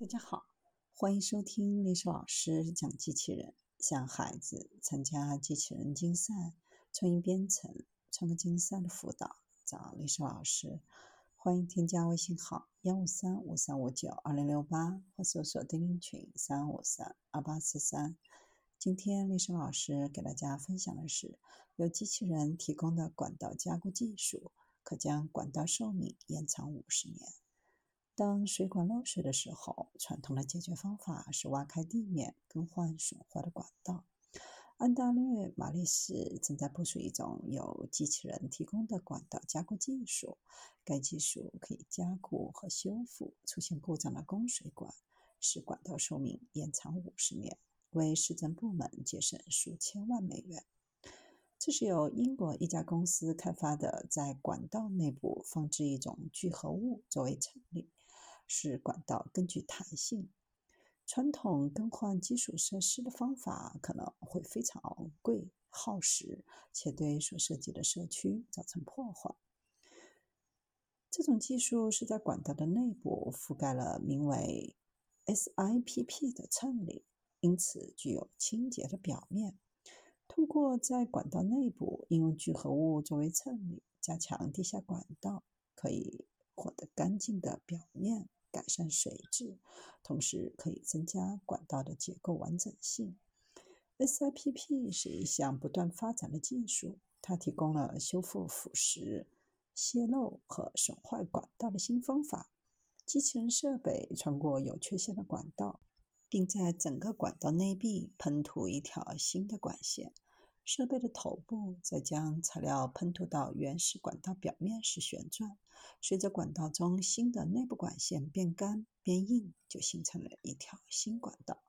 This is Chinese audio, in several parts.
大家好，欢迎收听历史老师讲机器人，向孩子参加机器人竞赛、创意编程、创客竞赛的辅导，找历史老师。欢迎添加微信号幺五三五三五九二零六八，或搜索钉钉群三五三二八四三。今天历史老师给大家分享的是，由机器人提供的管道加固技术，可将管道寿命延长五十年。当水管漏水的时候，传统的解决方法是挖开地面，更换损坏的管道。安大略马力士正在部署一种由机器人提供的管道加固技术，该技术可以加固和修复出现故障的供水管，使管道寿命延长五十年，为市政部门节省数千万美元。这是由英国一家公司开发的，在管道内部放置一种聚合物作为衬力。使管道更具弹性。传统更换基础设施的方法可能会非常昂贵、耗时，且对所涉及的社区造成破坏。这种技术是在管道的内部覆盖了名为 SIPP 的衬里，因此具有清洁的表面。通过在管道内部应用聚合物作为衬里，加强地下管道，可以获得干净的表面。改善水质，同时可以增加管道的结构完整性。SIPP 是一项不断发展的技术，它提供了修复腐蚀、泄漏和损坏管道的新方法。机器人设备穿过有缺陷的管道，并在整个管道内壁喷涂一条新的管线。设备的头部在将材料喷涂到原始管道表面时旋转，随着管道中新的内部管线变干变硬，就形成了一条新管道。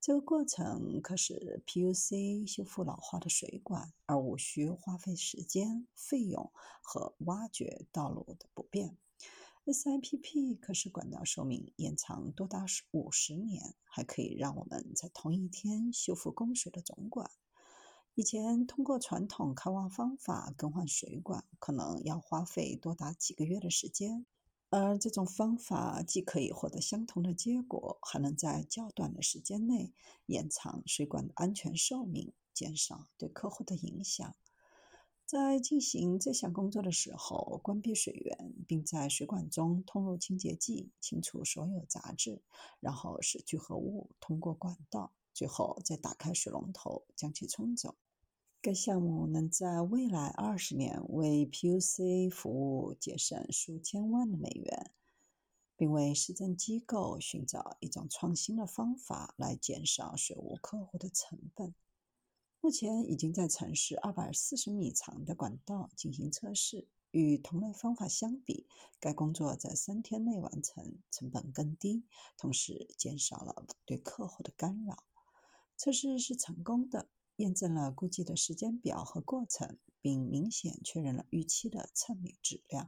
这个过程可使 PUC 修复老化的水管，而无需花费时间、费用和挖掘道路的不便。SIPP 可使管道寿命延长多达五十年，还可以让我们在同一天修复供水的总管。以前通过传统开挖方法更换水管，可能要花费多达几个月的时间，而这种方法既可以获得相同的结果，还能在较短的时间内延长水管的安全寿命，减少对客户的影响。在进行这项工作的时候，关闭水源，并在水管中通入清洁剂，清除所有杂质，然后使聚合物通过管道，最后再打开水龙头将其冲走。该项目能在未来二十年为 PUC 服务节省数千万的美元，并为市政机构寻找一种创新的方法来减少水务客户的成本。目前已经在城市二百四十米长的管道进行测试。与同类方法相比，该工作在三天内完成，成本更低，同时减少了对客户的干扰。测试是成功的。验证了估计的时间表和过程，并明显确认了预期的测量质量。